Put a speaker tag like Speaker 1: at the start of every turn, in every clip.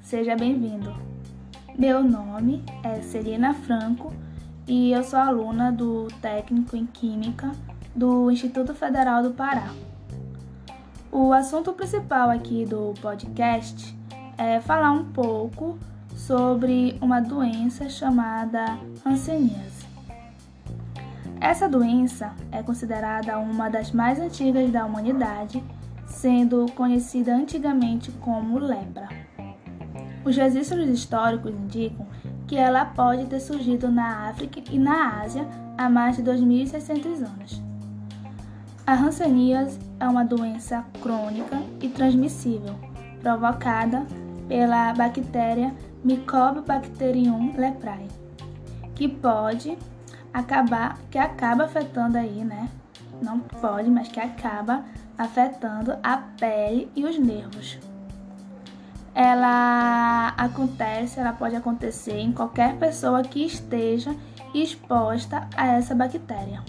Speaker 1: seja bem-vindo. Meu nome é Celina Franco e eu sou aluna do técnico em Química do Instituto Federal do Pará. O assunto principal aqui do podcast é falar um pouco sobre uma doença chamada hanseníase. Essa doença é considerada uma das mais antigas da humanidade, sendo conhecida antigamente como lepra. Os registros históricos indicam que ela pode ter surgido na África e na Ásia há mais de 2.600 anos. A hanseníase é uma doença crônica e transmissível, provocada pela bactéria Mycobacterium leprae, que pode acabar, que acaba afetando aí, né? Não pode, mas que acaba afetando a pele e os nervos. Ela acontece, ela pode acontecer em qualquer pessoa que esteja exposta a essa bactéria.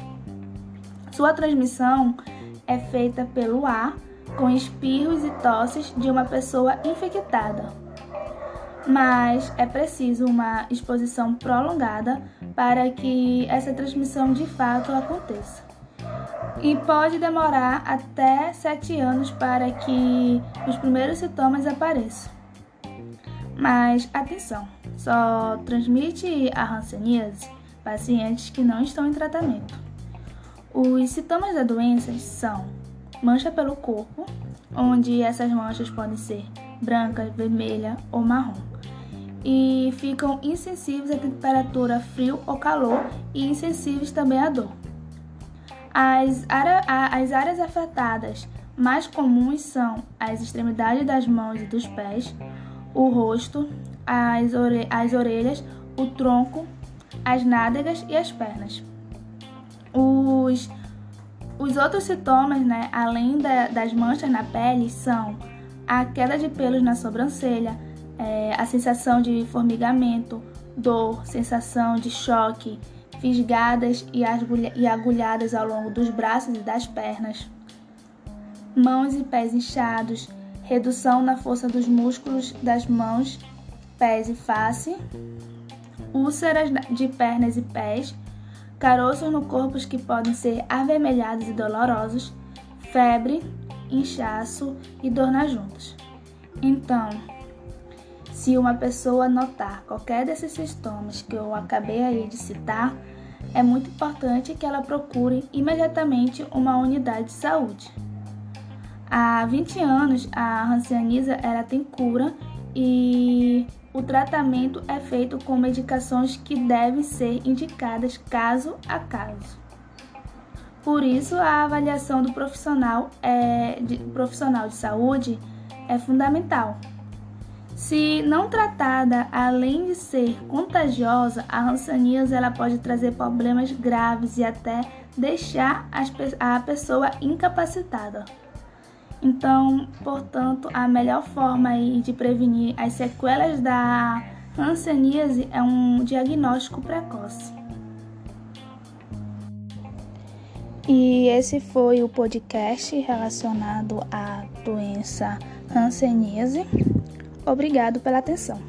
Speaker 1: Sua transmissão é feita pelo ar com espirros e tosses de uma pessoa infectada. Mas é preciso uma exposição prolongada para que essa transmissão de fato aconteça. E pode demorar até 7 anos para que os primeiros sintomas apareçam. Mas atenção, só transmite a hanseníase pacientes que não estão em tratamento. Os sintomas da doença são mancha pelo corpo, onde essas manchas podem ser branca, vermelha ou marrom. E ficam insensíveis à temperatura frio ou calor e insensíveis também à dor. As, as áreas afetadas mais comuns são as extremidades das mãos e dos pés, o rosto, as, ore as orelhas, o tronco, as nádegas e as pernas. Os os outros sintomas, né, além da, das manchas na pele, são a queda de pelos na sobrancelha, é, a sensação de formigamento, dor, sensação de choque, fisgadas e, agulhadas ao longo dos braços e das pernas, mãos e pés inchados, redução na força dos músculos das mãos, pés e face, úlceras de pernas e pés, caroços no corpo que podem ser avermelhados e dolorosos, febre, inchaço e dor nas juntas. Então, se uma pessoa notar qualquer desses sintomas que eu acabei aí de citar, é muito importante que ela procure imediatamente uma unidade de saúde. Há 20 anos, a hanseníase ela tem cura e o tratamento é feito com medicações que devem ser indicadas caso a caso. Por isso, a avaliação do profissional, é, de, profissional de saúde é fundamental. Se não tratada, além de ser contagiosa, a hanseníase ela pode trazer problemas graves e até deixar a pessoa incapacitada. Então, portanto, a melhor forma de prevenir as sequelas da hanseníase é um diagnóstico precoce. E esse foi o podcast relacionado à doença hanseníase. Obrigado pela atenção.